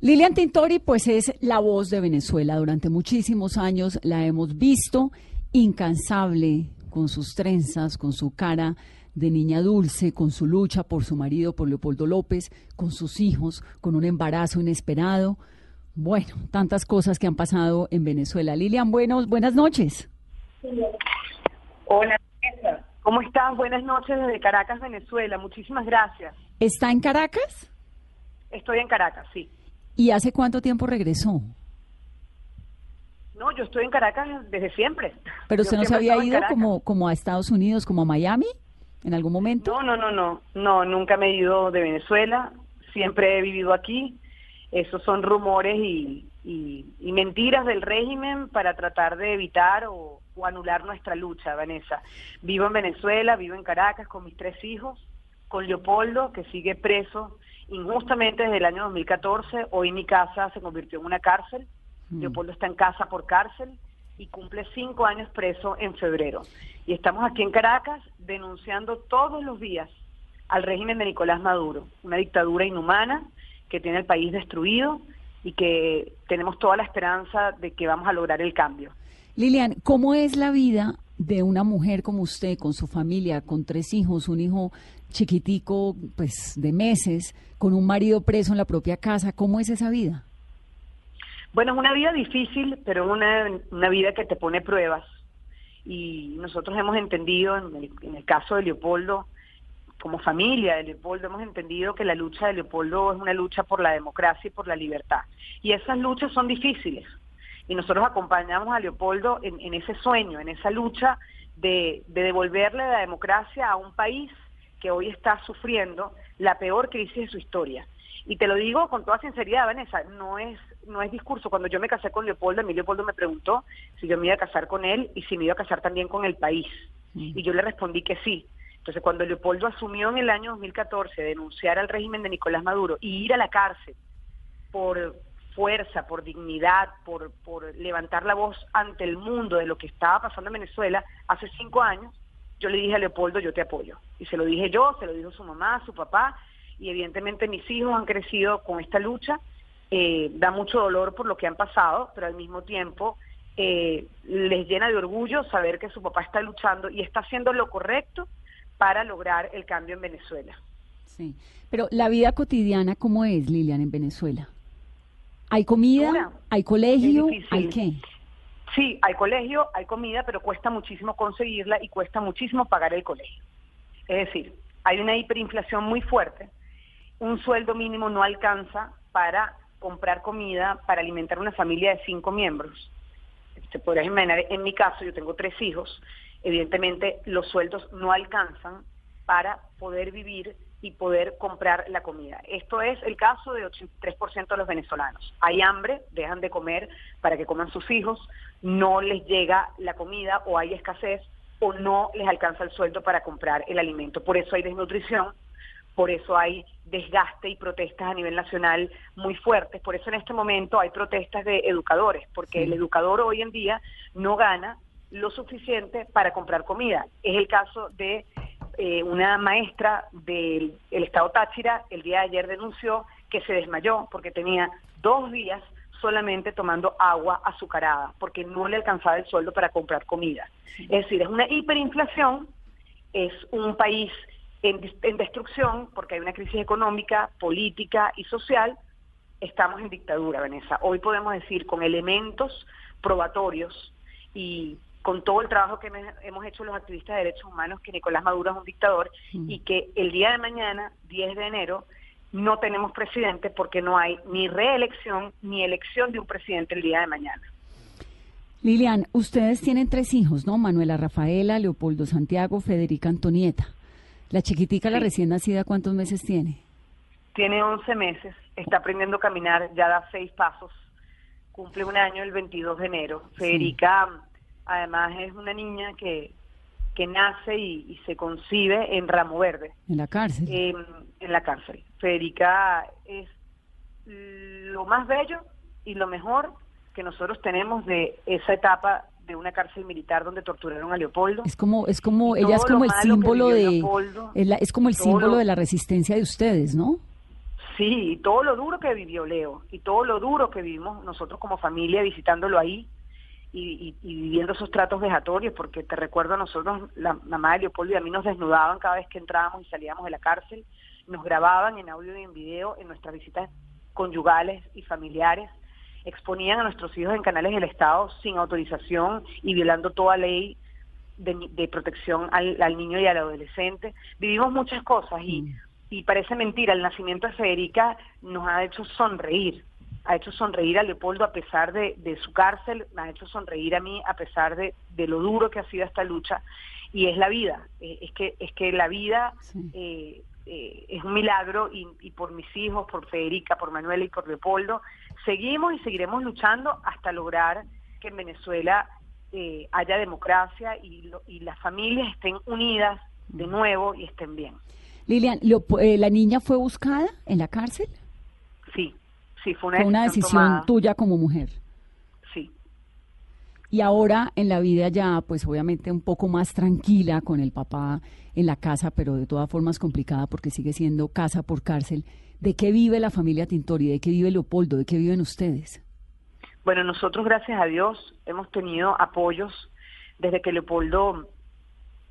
Lilian Tintori, pues es la voz de Venezuela. Durante muchísimos años la hemos visto incansable con sus trenzas, con su cara de niña dulce, con su lucha por su marido, por Leopoldo López, con sus hijos, con un embarazo inesperado. Bueno, tantas cosas que han pasado en Venezuela. Lilian, buenos, buenas noches. Hola. ¿cómo estás? Buenas noches desde Caracas, Venezuela. Muchísimas gracias. ¿Está en Caracas? Estoy en Caracas, sí. ¿Y hace cuánto tiempo regresó? No, yo estoy en Caracas desde siempre. ¿Pero Yo usted no se había ido como, como a Estados Unidos, como a Miami en algún momento? No, no, no, no. No, nunca me he ido de Venezuela. Siempre he vivido aquí. Esos son rumores y, y- y mentiras del régimen para tratar de evitar o, o anular nuestra lucha, Vanessa. Vivo en Venezuela, vivo en Caracas con mis tres hijos, con Leopoldo, que sigue preso injustamente desde el año 2014. Hoy mi casa se convirtió en una cárcel. Leopoldo está en casa por cárcel y cumple cinco años preso en febrero. Y estamos aquí en Caracas denunciando todos los días al régimen de Nicolás Maduro, una dictadura inhumana que tiene el país destruido y que tenemos toda la esperanza de que vamos a lograr el cambio. Lilian, ¿cómo es la vida de una mujer como usted, con su familia, con tres hijos, un hijo chiquitico, pues de meses, con un marido preso en la propia casa? ¿Cómo es esa vida? Bueno, es una vida difícil, pero una, una vida que te pone pruebas. Y nosotros hemos entendido, en el, en el caso de Leopoldo, como familia de Leopoldo, hemos entendido que la lucha de Leopoldo es una lucha por la democracia y por la libertad. Y esas luchas son difíciles. Y nosotros acompañamos a Leopoldo en, en ese sueño, en esa lucha de, de devolverle la democracia a un país que hoy está sufriendo la peor crisis de su historia. Y te lo digo con toda sinceridad, Vanessa, no es no es discurso. Cuando yo me casé con Leopoldo, a mí Leopoldo me preguntó si yo me iba a casar con él y si me iba a casar también con el país. Y yo le respondí que sí. Entonces, cuando Leopoldo asumió en el año 2014 denunciar al régimen de Nicolás Maduro y ir a la cárcel por fuerza, por dignidad, por, por levantar la voz ante el mundo de lo que estaba pasando en Venezuela hace cinco años, yo le dije a Leopoldo, yo te apoyo. Y se lo dije yo, se lo dijo su mamá, su papá, y evidentemente mis hijos han crecido con esta lucha. Eh, da mucho dolor por lo que han pasado, pero al mismo tiempo eh, les llena de orgullo saber que su papá está luchando y está haciendo lo correcto para lograr el cambio en Venezuela. Sí. Pero la vida cotidiana, ¿cómo es, Lilian, en Venezuela? ¿Hay comida? ¿Hay colegio? ¿Hay qué? Sí, hay colegio, hay comida, pero cuesta muchísimo conseguirla y cuesta muchísimo pagar el colegio. Es decir, hay una hiperinflación muy fuerte, un sueldo mínimo no alcanza para comprar comida, para alimentar una familia de cinco miembros. Se podrá imaginar, en mi caso, yo tengo tres hijos, evidentemente los sueldos no alcanzan para poder vivir y poder comprar la comida. Esto es el caso de 83% de los venezolanos. Hay hambre, dejan de comer para que coman sus hijos, no les llega la comida o hay escasez o no les alcanza el sueldo para comprar el alimento. Por eso hay desnutrición, por eso hay desgaste y protestas a nivel nacional muy fuertes. Por eso en este momento hay protestas de educadores, porque el educador hoy en día no gana lo suficiente para comprar comida. Es el caso de eh, una maestra del el estado Táchira, el día de ayer denunció que se desmayó porque tenía dos días solamente tomando agua azucarada, porque no le alcanzaba el sueldo para comprar comida. Es decir, es una hiperinflación, es un país en, en destrucción, porque hay una crisis económica, política y social, estamos en dictadura, Vanessa. Hoy podemos decir con elementos probatorios y con todo el trabajo que hemos hecho los activistas de derechos humanos que Nicolás Maduro es un dictador y que el día de mañana, 10 de enero, no tenemos presidente porque no hay ni reelección ni elección de un presidente el día de mañana. Lilian, ustedes tienen tres hijos, ¿no? Manuela Rafaela, Leopoldo Santiago, Federica Antonieta. La chiquitica, la recién nacida, ¿cuántos meses tiene? tiene 11 meses, está aprendiendo a caminar, ya da seis pasos, cumple un año el 22 de enero. Federica, además, es una niña que, que nace y, se concibe en Ramo Verde. En la cárcel. en la cárcel. Federica es lo más bello y lo mejor que nosotros tenemos de esa etapa de una cárcel militar donde torturaron a Leopoldo. Es como, es como, ella es como el símbolo de, es, como el símbolo de la resistencia de ustedes, ¿no? Sí, y todo lo duro que vivió Leo, y todo lo duro que vivimos nosotros como familia visitándolo ahí, y, viviendo esos tratos vejatorios, porque te recuerdo a nosotros, la mamá de Leopoldo y a mí nos desnudaban cada vez que entrábamos y salíamos de la cárcel, nos grababan en audio y en video en nuestras visitas conyugales y familiares, exponían a nuestros hijos en canales del Estado sin autorización y violando toda ley de, protección al, niño y al adolescente. Vivimos muchas cosas y, mm. y parece mentira, el nacimiento de Federica nos ha hecho sonreír, ha hecho sonreír a Leopoldo a pesar de, su cárcel, me ha hecho sonreír a mí a pesar de, lo duro que ha sido esta lucha y es la vida, eh, es que es que la vida eh, eh, es un milagro y, y, por mis hijos, por Federica, por Manuela y por Leopoldo seguimos y seguiremos luchando hasta lograr que en Venezuela eh, haya democracia y, y, las familias estén unidas de nuevo y estén bien. Lilian, eh, ¿la niña fue buscada en la cárcel? Sí, sí, fue una, una decisión, tuya como mujer. Sí. Y ahora en la vida ya, pues obviamente un poco más tranquila con el papá en la casa, pero de todas formas complicada porque sigue siendo casa por cárcel. ¿De qué vive la familia Tintori? ¿De qué vive Leopoldo? ¿De qué viven ustedes? Bueno, nosotros, gracias a Dios, hemos tenido apoyos desde que Leopoldo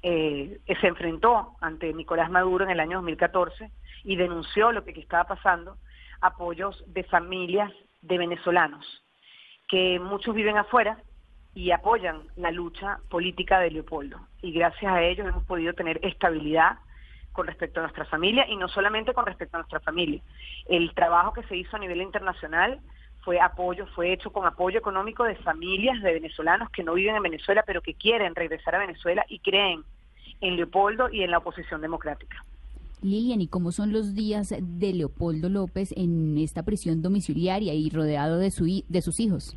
eh, se enfrentó ante Nicolás Maduro en el año 2014 y denunció lo que estaba pasando, apoyos de familias de venezolanos, que muchos viven afuera y apoyan la lucha política de Leopoldo. Y gracias a ellos hemos podido tener estabilidad con respecto a nuestra familia y no solamente con respecto a nuestra familia. El trabajo que se hizo a nivel internacional fue apoyo, fue hecho con apoyo económico de familias de venezolanos que no viven en Venezuela pero que quieren regresar a Venezuela y creen en Leopoldo y en la oposición democrática. Lilian, ¿y cómo son los días de Leopoldo López en esta prisión domiciliaria y rodeado de, su, de sus hijos?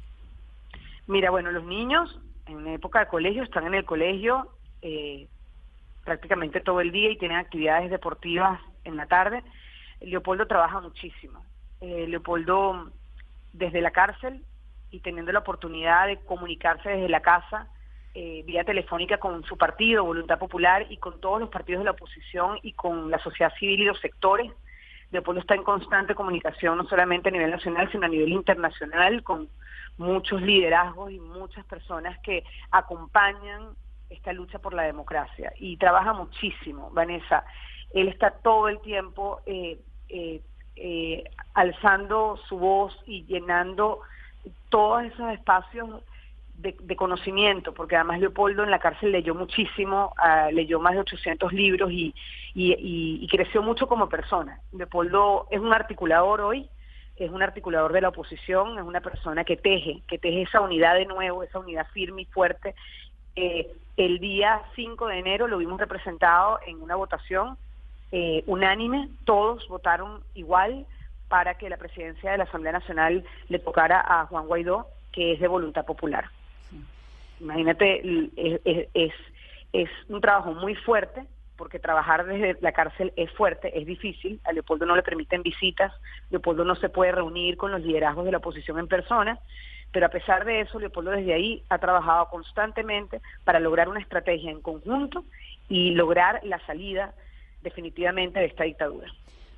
Mira, bueno, los niños en época de colegio están en el colegio, eh, prácticamente todo el día y tienen actividades deportivas en la tarde. Leopoldo trabaja muchísimo. Eh, Leopoldo, desde la cárcel y teniendo la oportunidad de comunicarse desde la casa, eh, vía telefónica con su partido, Voluntad Popular, y con todos los partidos de la oposición y con la sociedad civil y los sectores. Leopoldo está en constante comunicación, no solamente a nivel nacional, sino a nivel internacional, con muchos liderazgos y muchas personas que acompañan esta lucha por la democracia y trabaja muchísimo, Vanessa. Él está todo el tiempo eh, eh, eh, alzando su voz y llenando todos esos espacios de, conocimiento, porque además Leopoldo en la cárcel leyó muchísimo, ah, leyó más de 800 libros y, y, creció mucho como persona. Leopoldo es un articulador hoy, es un articulador de la oposición, es una persona que teje, que teje esa unidad de nuevo, esa unidad firme y fuerte eh, el día 5 de enero lo vimos representado en una votación eh, unánime, todos votaron igual para que la presidencia de la Asamblea Nacional le tocara a Juan Guaidó, que es de voluntad popular. Imagínate, es, un trabajo muy fuerte, porque trabajar desde la cárcel es fuerte, es difícil, a Leopoldo no le permiten visitas, Leopoldo no se puede reunir con los liderazgos de la oposición en persona, pero a pesar de eso, Leopoldo desde ahí ha trabajado constantemente para lograr una estrategia en conjunto y lograr la salida definitivamente de esta dictadura.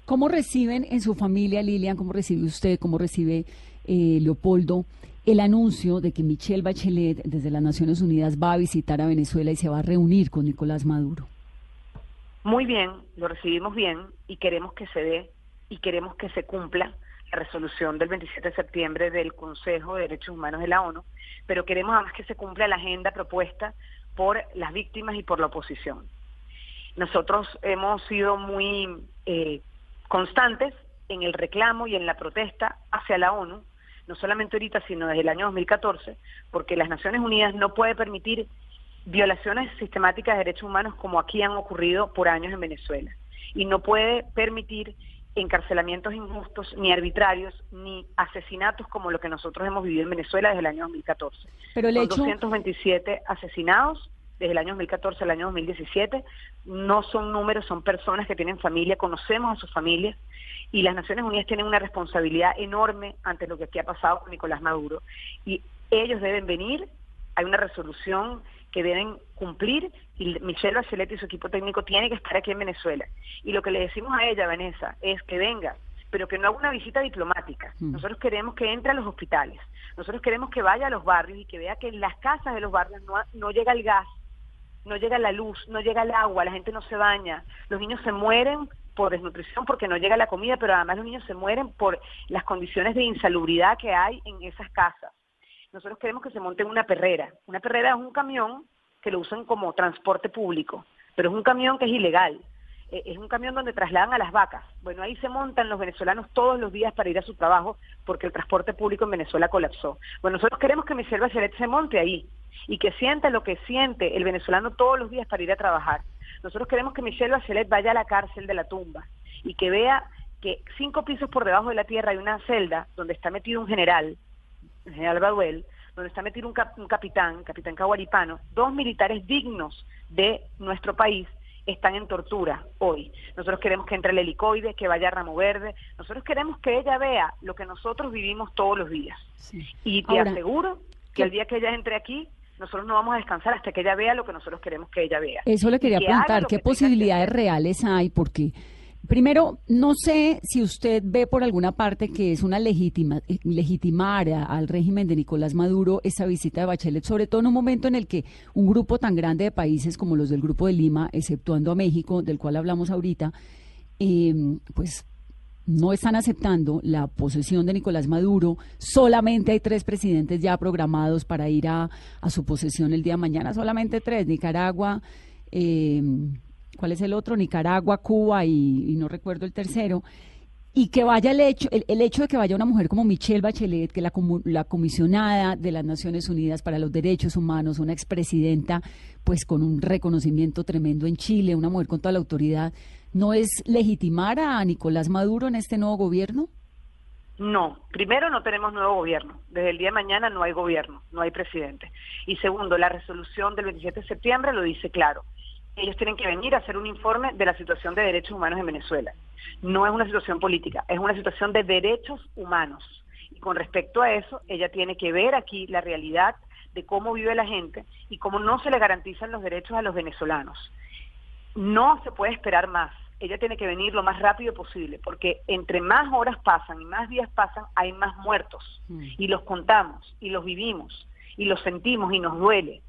¿Cómo reciben en su familia, Lilian, cómo recibe usted, cómo recibe eh, Leopoldo el anuncio de que Michelle Bachelet desde las Naciones Unidas va a visitar a Venezuela y se va a reunir con Nicolás Maduro? Muy bien, lo recibimos bien y queremos que se dé y queremos que se cumpla resolución del 27 de septiembre del Consejo de Derechos Humanos de la ONU, pero queremos además que se cumpla la agenda propuesta por las víctimas y por la oposición. Nosotros hemos sido muy eh, constantes en el reclamo y en la protesta hacia la ONU, no solamente ahorita, sino desde el año 2014, porque las Naciones Unidas no puede permitir violaciones sistemáticas de derechos humanos como aquí han ocurrido por años en Venezuela, y no puede permitir encarcelamientos injustos, ni arbitrarios, ni asesinatos como lo que nosotros hemos vivido en Venezuela desde el año 2014. Pero el Son hecho- 227 asesinados desde el año 2014 al año 2017. No son números, son personas que tienen familia, conocemos a sus familias y las Naciones Unidas tienen una responsabilidad enorme ante lo que aquí ha pasado con Nicolás Maduro. Y ellos deben venir, hay una resolución que deben cumplir y Michelle Bachelet y su equipo técnico tienen que estar aquí en Venezuela. Y lo que le decimos a ella, Vanessa, es que venga, pero que no haga una visita diplomática. Mm. Nosotros queremos que entre a los hospitales, nosotros queremos que vaya a los barrios y que vea que en las casas de los barrios no, no llega el gas, no llega la luz, no llega el agua, la gente no se baña, los niños se mueren por desnutrición porque no llega la comida, pero además los niños se mueren por las condiciones de insalubridad que hay en esas casas. Nosotros queremos que se monte una perrera. Una perrera es un camión que lo usan como transporte público, pero es un camión que es ilegal. Eh, Es un camión donde trasladan a las vacas. Bueno, ahí se montan los venezolanos todos los días para ir a su trabajo porque el transporte público en Venezuela colapsó. Bueno, nosotros queremos que Michelle Bachelet se monte ahí y que sienta lo que siente el venezolano todos los días para ir a trabajar. Nosotros queremos que Michelle Bachelet vaya a la cárcel de la tumba y que vea que cinco pisos por debajo de la tierra hay una celda donde está metido un general, el general Baduel, donde está metido un, cap- un capitán, capitán Caguaripano, dos militares dignos de nuestro país están en tortura hoy. Nosotros queremos que entre el helicoide, que vaya a Ramo Verde. Nosotros queremos que ella vea lo que nosotros vivimos todos los días. Sí. Y te Ahora, aseguro que ¿qué- el día que ella entre aquí, nosotros no vamos a descansar hasta que ella vea lo que nosotros queremos que ella vea. Eso le quería que preguntar, ¿qué posibilidades reales hay? Porque, primero, no sé si usted ve por alguna parte que es una legítima, eh, legitimar al régimen de Nicolás Maduro esa visita de Bachelet, sobre todo en un momento en el que un grupo tan grande de países como los del Grupo de Lima, exceptuando a México, del cual hablamos ahorita, eh, pues no están aceptando la posesión de Nicolás Maduro. Solamente hay tres presidentes ya programados para ir a, a su posesión el día de mañana. Solamente tres. Nicaragua, eh, ¿cuál es el otro? Nicaragua, Cuba y, y no recuerdo el tercero. Y que vaya el hecho, el, el hecho de que vaya una mujer como Michelle Bachelet, que la, la comisionada de las Naciones Unidas para los Derechos Humanos, una expresidenta, pues con un reconocimiento tremendo en Chile, una mujer con toda la autoridad, ¿no es legitimar a Nicolás Maduro en este nuevo gobierno? No, primero no tenemos nuevo gobierno. Desde el día de mañana no hay gobierno, no hay presidente. Y segundo, la resolución del 27 de septiembre lo dice claro. Ellos tienen que venir a hacer un informe de la situación de derechos humanos en Venezuela. No es una situación política, es una situación de derechos humanos. Y con respecto a eso, ella tiene que ver aquí la realidad de cómo vive la gente y cómo no se le garantizan los derechos a los venezolanos. No se puede esperar más. Ella tiene que venir lo más rápido posible, porque entre más horas pasan y más días pasan, hay más muertos. Mm. Y los contamos, y los vivimos, y los sentimos, y nos duele.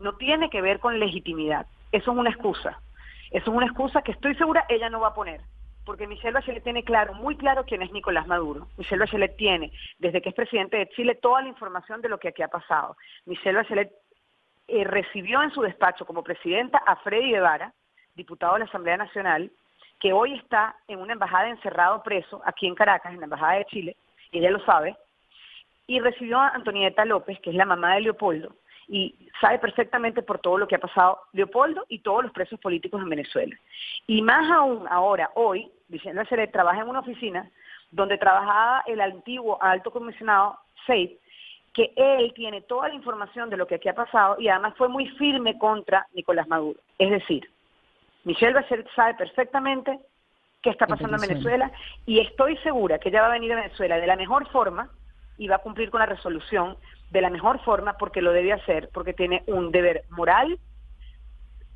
No tiene que ver con legitimidad. Eso es una excusa. Eso es una excusa que estoy segura ella no va a poner. Porque Michelle Bachelet tiene claro, muy claro quién es Nicolás Maduro. Michelle Bachelet tiene, desde que es presidente de Chile, toda la información de lo que aquí ha pasado. Michelle Bachelet eh, recibió en su despacho como presidenta a Freddy Guevara, diputado de la Asamblea Nacional, que hoy está en una embajada encerrado preso aquí en Caracas, en la Embajada de Chile, y ella lo sabe, y recibió a Antonieta López, que es la mamá de Leopoldo, y sabe perfectamente por todo lo que ha pasado Leopoldo y todos los presos políticos en Venezuela. Y más aún ahora, hoy, Vicente Bachelet trabaja en una oficina donde trabajaba el antiguo alto comisionado Seid, que él tiene toda la información de lo que aquí ha pasado y además fue muy firme contra Nicolás Maduro. Es decir, Michelle Bachelet sabe perfectamente qué está pasando en Venezuela. Venezuela y estoy segura que ella va a venir a Venezuela de la mejor forma y va a cumplir con la resolución de la mejor forma porque lo debe hacer, porque tiene un deber moral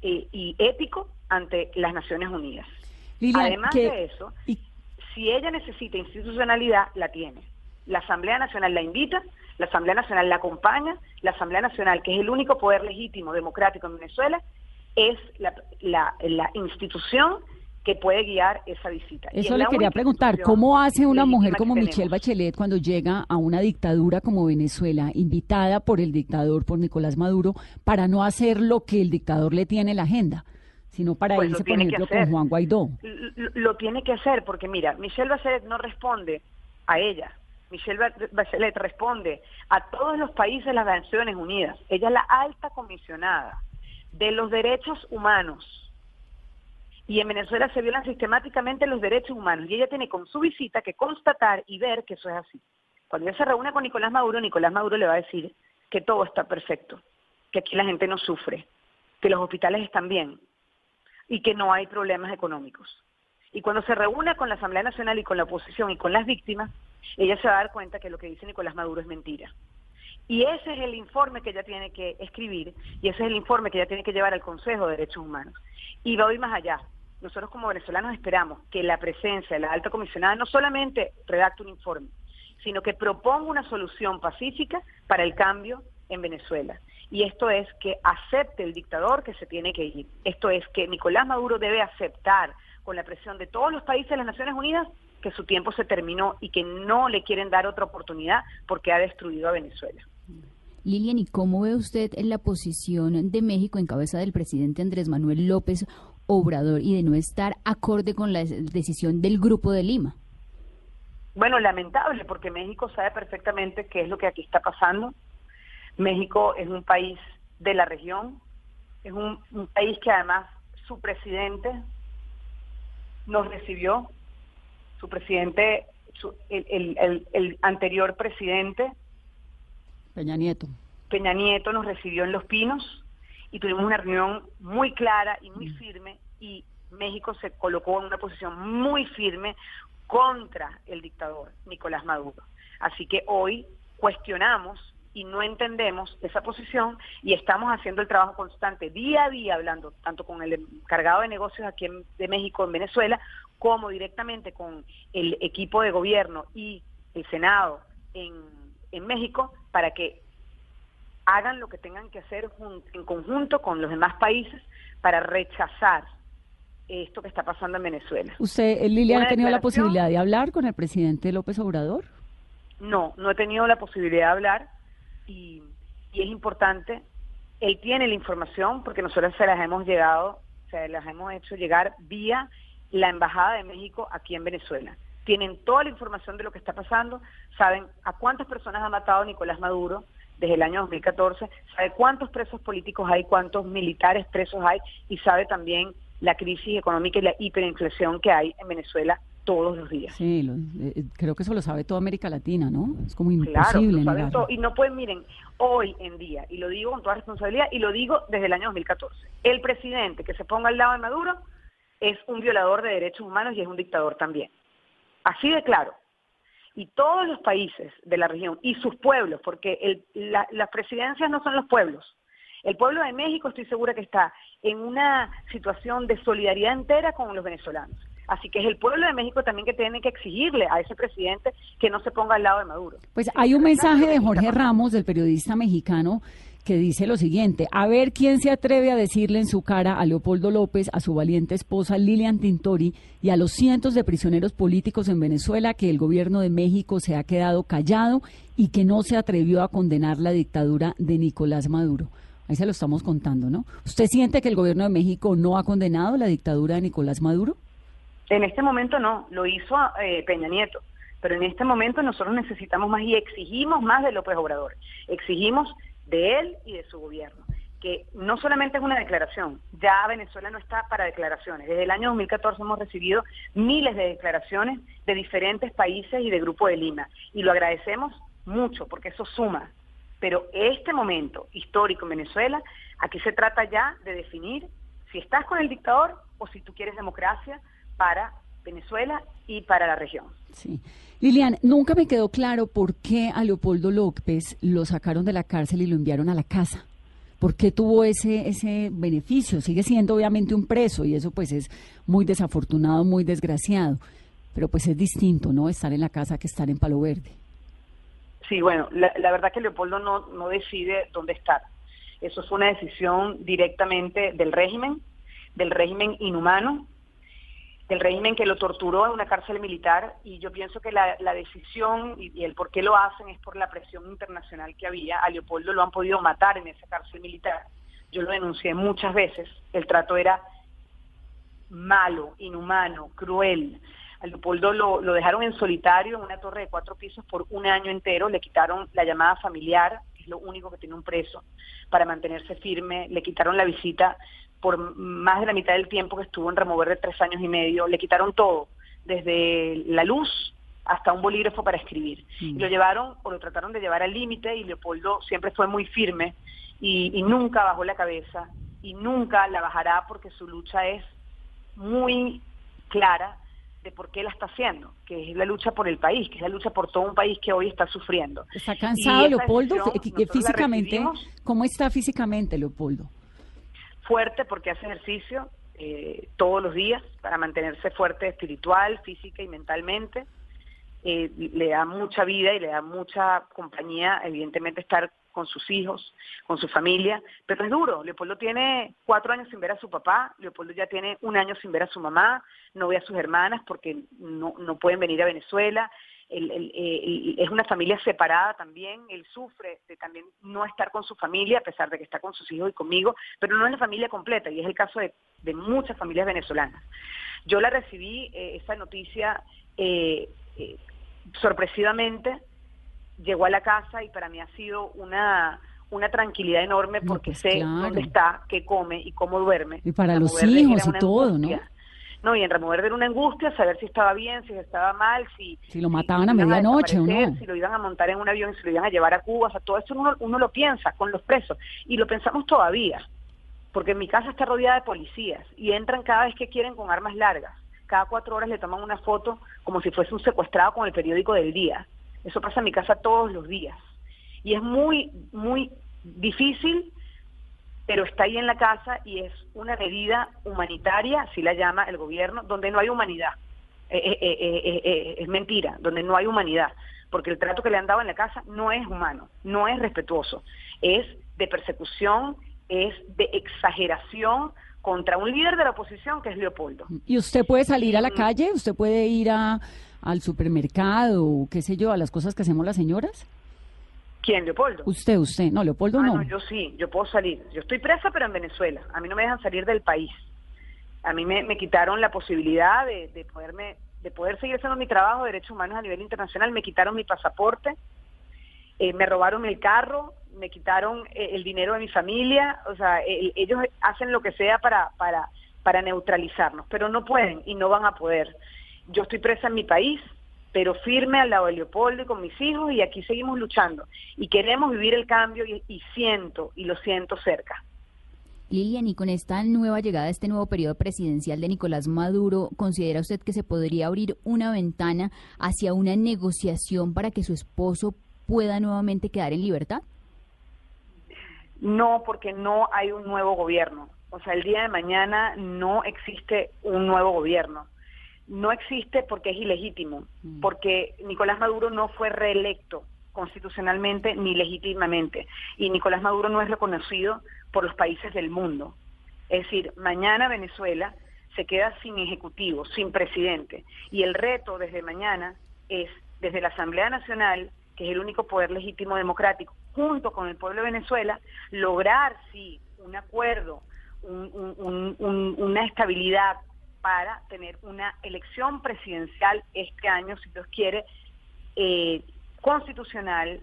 y ético ante las Naciones Unidas. Lilian, Además que- de eso, y- si ella necesita institucionalidad, la tiene. La Asamblea Nacional la invita, la Asamblea Nacional la acompaña, la Asamblea Nacional, que es el único poder legítimo democrático en Venezuela, es la, la- la institución que puede guiar esa visita. Y Eso es le quería preguntar, ¿cómo hace una mujer como. Michelle Bachelet cuando llega a una dictadura como Venezuela, invitada por el dictador, por Nicolás Maduro, para no hacer lo que el dictador le tiene en la agenda, sino para Pues lo irse, por ejemplo, con. Juan Guaidó? L- lo tiene que hacer porque mira, Michelle Bachelet no responde a ella. Michelle Ba- Bachelet responde a todos los países de las Naciones Unidas. Ella es la alta comisionada de los derechos humanos. Y en Venezuela se violan sistemáticamente los derechos humanos y ella tiene con su visita que constatar y ver que eso es así. Cuando ella se reúne con Nicolás Maduro, Nicolás Maduro le va a decir que todo está perfecto, que aquí la gente no sufre, que los hospitales están bien y que no hay problemas económicos. Y cuando se reúne con la Asamblea Nacional y con la oposición y con las víctimas, ella se va a dar cuenta que lo que dice Nicolás Maduro es mentira. Y ese es el informe que ella tiene que escribir y ese es el informe que ella tiene que llevar al Consejo de Derechos Humanos. Y va ir más allá. Nosotros como venezolanos esperamos que la presencia de la alta comisionada no solamente redacte un informe, sino que proponga una solución pacífica para el cambio en Venezuela. Y esto es que acepte el dictador que se tiene que ir. Esto es que Nicolás Maduro debe aceptar con la presión de todos los países de las Naciones Unidas que su tiempo se terminó y que no le quieren dar otra oportunidad porque ha destruido a Venezuela. Lilian, ¿y cómo ve usted la posición de México en cabeza del presidente Andrés Manuel López Obrador y de no estar acorde con la decisión del Grupo de Lima? Bueno, lamentable, porque México sabe perfectamente qué es lo que aquí está pasando. México es un país de la región, es un, país que además su presidente nos recibió, su presidente, el anterior presidente Peña Nieto. Peña Nieto nos recibió en Los Pinos y tuvimos una reunión muy clara y muy mm. firme y México se colocó en una posición muy firme contra el dictador Nicolás Maduro. Así que hoy cuestionamos y no entendemos esa posición y estamos haciendo el trabajo constante día a día hablando tanto con el encargado de negocios aquí de México en Venezuela como directamente con el equipo de gobierno y el Senado en en México para que hagan lo que tengan que hacer en conjunto con los demás países para rechazar esto que está pasando en Venezuela. ¿Usted, eh, Lilia, ha tenido la posibilidad de hablar con el presidente López Obrador? No, no he tenido la posibilidad de hablar y, y es importante. Él tiene la información porque nosotros se las hemos llegado, se las hemos hecho llegar vía la Embajada de México aquí en Venezuela tienen toda la información de lo que está pasando, saben a cuántas personas ha matado Nicolás Maduro desde el año 2014, sabe cuántos presos políticos hay, cuántos militares presos hay y sabe también la crisis económica y la hiperinflación que hay en Venezuela todos los días. Sí, eh, eh, creo que eso lo sabe toda América Latina, ¿no? Es como imposible. Claro, y no pueden, miren, hoy en día, y lo digo con toda responsabilidad, y lo digo desde el año 2014, el presidente que se ponga al lado de Maduro es un violador de derechos humanos y es un dictador también. Así de claro. Y todos los países de la región y sus pueblos, porque las presidencias no son los pueblos. El pueblo de México estoy segura que está en una situación de solidaridad entera con los venezolanos. Así que es el pueblo de México también que tiene que exigirle a ese presidente que no se ponga al lado de Maduro. Pues hay un mensaje de Jorge Ramos, del periodista mexicano, que dice lo siguiente, a ver quién se atreve a decirle en su cara a Leopoldo López, a su valiente esposa Lilian Tintori y a los cientos de prisioneros políticos en Venezuela que el gobierno de México se ha quedado callado y que no se atrevió a condenar la dictadura de Nicolás Maduro. Ahí se lo estamos contando, ¿no? ¿Usted siente que el gobierno de México no ha condenado la dictadura de Nicolás Maduro? En este momento no, lo hizo eh, Peña Nieto, pero en este momento nosotros necesitamos más y exigimos más de López Obrador. Exigimos de él y de su gobierno, que no solamente es una declaración, ya Venezuela no está para declaraciones. Desde el año 2014 hemos recibido miles de declaraciones de diferentes países y de Grupo de Lima, y lo agradecemos mucho porque eso suma. Pero este momento histórico en Venezuela, aquí se trata ya de definir si estás con el dictador o si tú quieres democracia para Venezuela y para la región. Sí. Lilian, nunca me quedó claro por qué a Leopoldo López lo sacaron de la cárcel y lo enviaron a la casa. ¿Por qué tuvo ese, ese beneficio? Sigue siendo obviamente un preso y eso pues es muy desafortunado, muy desgraciado. Pero pues es distinto, ¿no? Estar en la casa que estar en Palo Verde. Sí, bueno, la, la verdad que Leopoldo no, no decide dónde estar. Eso fue una decisión directamente del régimen, del régimen inhumano, el régimen que lo torturó en una cárcel militar y yo pienso que la, decisión y, el por qué lo hacen es por la presión internacional que había. A Leopoldo lo han podido matar en esa cárcel militar. Yo lo denuncié muchas veces. El trato era malo, inhumano, cruel. A Leopoldo lo, lo dejaron en solitario en una torre de cuatro pisos por un año entero. Le quitaron la llamada familiar, que es lo único que tiene un preso para mantenerse firme. Le quitaron la visita por más de la mitad del tiempo que estuvo en remover de tres años y medio. Le quitaron todo, desde la luz hasta un bolígrafo para escribir. Y lo llevaron o lo trataron de llevar al límite y Leopoldo siempre fue muy firme y, y nunca bajó la cabeza y nunca la bajará porque su lucha es muy clara de por qué la está haciendo, que es la lucha por el país, que es la lucha por todo un país que hoy está sufriendo. ¿Está cansado Leopoldo físicamente? ¿Cómo está físicamente Leopoldo? Fuerte porque hace ejercicio eh, todos los días para mantenerse fuerte espiritual, física y mentalmente. Eh, le da mucha vida y le da mucha compañía, evidentemente, estar con sus hijos, con su familia, pero es duro. Leopoldo tiene cuatro años sin ver a su papá, Leopoldo ya tiene un año sin ver a su mamá, no ve a sus hermanas porque no, no pueden venir a Venezuela. Es una familia separada también, él sufre de también no estar con su familia, a pesar de que está con sus hijos y conmigo, pero no es la familia completa, y es el caso de, muchas familias venezolanas. Yo la recibí, eh, esa noticia, eh, eh, sorpresivamente, llegó a la casa y para mí ha sido una una tranquilidad enorme porque pues sé dónde está, qué come y cómo duerme. Y para los hijos y todo, ¿no? No, y en remover de una angustia, saber si estaba bien, si estaba mal, si... Si lo mataban a medianoche o no. Si lo iban a montar en un avión, si lo iban a llevar a Cuba, o sea, todo eso uno, uno lo piensa con los presos. Y lo pensamos todavía, porque mi casa está rodeada de policías y entran cada vez que quieren con armas largas. Cada cuatro horas le toman una foto como si fuese un secuestrado con el periódico del día. Eso pasa en mi casa todos los días. Y es muy, muy difícil, pero está ahí en la casa y es una medida humanitaria, así la llama el gobierno, donde no hay humanidad. Eh, eh, eh, es mentira, donde no hay humanidad, porque el trato que le han dado en la casa no es humano, no es respetuoso, es de persecución, es de exageración contra un líder de la oposición que es Leopoldo. ¿Y usted puede salir a la calle? ¿Usted puede ir a, al supermercado, qué sé yo, a las cosas que hacemos las señoras? ¿Quién, Leopoldo? Usted, usted. No, Leopoldo ah, no. no. Yo sí, yo puedo salir. Yo estoy presa, pero en Venezuela. A mí no me dejan salir del país. A mí me, quitaron la posibilidad de, de, poderme, de poder seguir haciendo mi trabajo de derechos humanos a nivel internacional. Me quitaron mi pasaporte, eh, me robaron el carro, me quitaron eh, el dinero de mi familia. O sea, ellos hacen lo que sea para, para, para neutralizarnos, pero no pueden y no van a poder yo estoy presa en mi país, pero firme al lado de Leopoldo y con mis hijos y aquí seguimos luchando y queremos vivir el cambio y, siento y lo siento cerca. Lilian, y con esta nueva llegada, este nuevo periodo presidencial de Nicolás Maduro, ¿considera usted que se podría abrir una ventana hacia una negociación para que su esposo pueda nuevamente quedar en libertad? No, porque no hay un nuevo gobierno. O sea, el día de mañana no existe un nuevo gobierno no existe porque es ilegítimo, mm. porque Nicolás Maduro no fue reelecto constitucionalmente ni legítimamente, y Nicolás Maduro no es reconocido por los países del mundo. Es decir, mañana Venezuela se queda sin ejecutivo, sin presidente, y el reto desde mañana es, desde la Asamblea Nacional, que es el único poder legítimo democrático, junto con el pueblo de Venezuela, lograr, sí, un acuerdo, una estabilidad para tener una elección presidencial este año, si Dios quiere, eh, constitucional,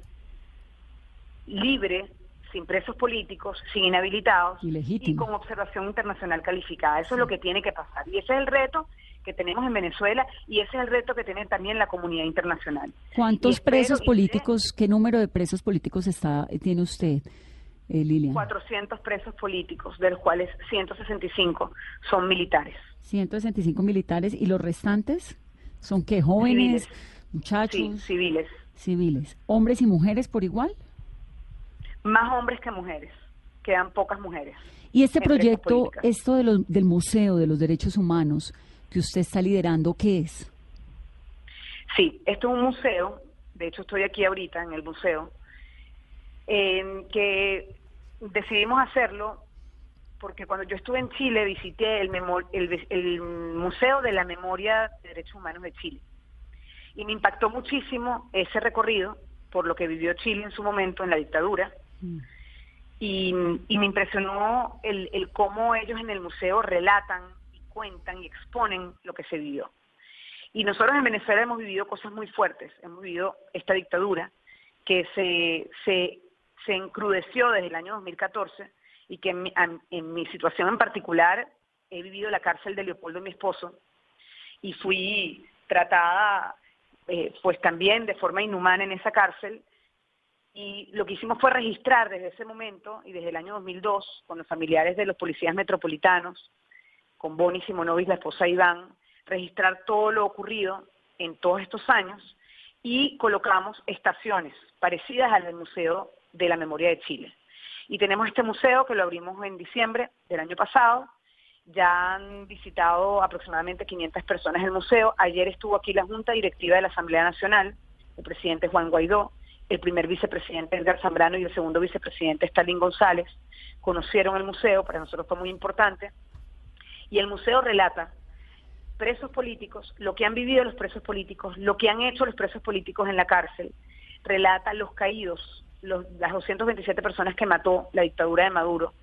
libre, sin presos políticos, sin inhabilitados y, con observación internacional calificada. Eso es lo que tiene que pasar. Y ese es el reto que tenemos en Venezuela y ese es el reto que tiene también la comunidad internacional. ¿Cuántos presos políticos, qué número de presos políticos está tiene usted? Eh, Lilian. 400 presos políticos, de los cuales 165 son militares. 165 militares y los restantes son que jóvenes, muchachos, sí, civiles. Civiles. ¿Hombres y mujeres por igual? Más hombres que mujeres. Quedan pocas mujeres. Y este proyecto, esto de del Museo de los Derechos Humanos que usted está liderando, ¿qué es? Sí, esto es un museo, de hecho estoy aquí ahorita en el museo, que decidimos hacerlo porque cuando yo estuve en Chile visité el, el, Museo de la Memoria de Derechos Humanos de Chile. Y me impactó muchísimo ese recorrido por lo que vivió Chile en su momento en la dictadura. Mm. Y, me impresionó el, el cómo ellos en el museo relatan y cuentan y exponen lo que se vivió. Y nosotros en Venezuela hemos vivido cosas muy fuertes. Hemos vivido esta dictadura que se, se se encrudeció desde el año 2014 y que en mi, situación en particular he vivido la cárcel de Leopoldo, mi esposo, y fui tratada eh, pues también de forma inhumana en esa cárcel. Y lo que hicimos fue registrar desde ese momento y desde el año 2002 con los familiares de los policías metropolitanos, con Bonnie Simonovic, la esposa Iván, registrar todo lo ocurrido en todos estos años y colocamos estaciones parecidas al del Museo de la Memoria de Chile. Y tenemos este museo que lo abrimos en diciembre del año pasado. Ya han visitado aproximadamente 500 personas el museo. Ayer estuvo aquí la Junta Directiva de la Asamblea Nacional, el presidente Juan Guaidó, el primer vicepresidente Edgar Zambrano y el segundo vicepresidente Stalin González. Conocieron el museo, para nosotros fue muy importante. Y el museo relata presos políticos, lo que han vivido los presos políticos, lo que han hecho los presos políticos en la cárcel, relata los caídos, las 227 personas que mató la dictadura de Maduro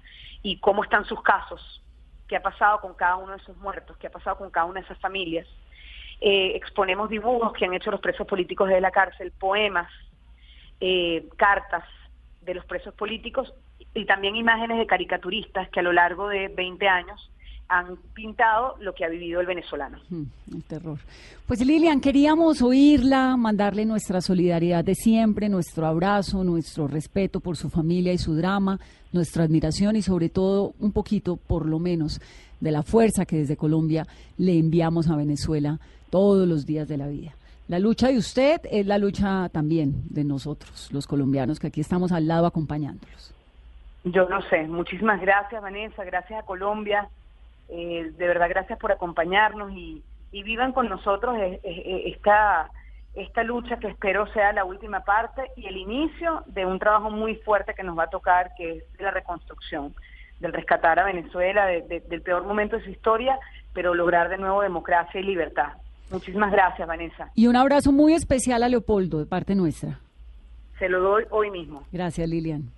y cómo están sus casos, qué ha pasado con cada uno de esos muertos, qué ha pasado con cada una de esas familias. Eh, exponemos dibujos que han hecho los presos políticos desde la cárcel, poemas, eh, cartas de los presos políticos y también imágenes de caricaturistas que a lo largo de 20 años han pintado lo que ha vivido el venezolano. Mm, el terror. Pues Lilian, queríamos oírla, mandarle nuestra solidaridad de siempre, nuestro abrazo, nuestro respeto por su familia y su drama, nuestra admiración y sobre todo un poquito, por lo menos, de la fuerza que desde Colombia le enviamos a Venezuela todos los días de la vida. La lucha de usted es la lucha también de nosotros, los colombianos, que aquí estamos al lado acompañándolos. Yo no sé. Muchísimas gracias, Vanessa. Gracias a Colombia eh, de verdad, gracias por acompañarnos y, vivan con nosotros esta, esta lucha que espero sea la última parte y el inicio de un trabajo muy fuerte que nos va a tocar, que es la reconstrucción, del rescatar a Venezuela del peor momento de su historia, pero lograr de nuevo democracia y libertad. Muchísimas gracias, Vanessa. Y un abrazo muy especial a Leopoldo de parte nuestra. Se lo doy hoy mismo. Gracias, Lilian.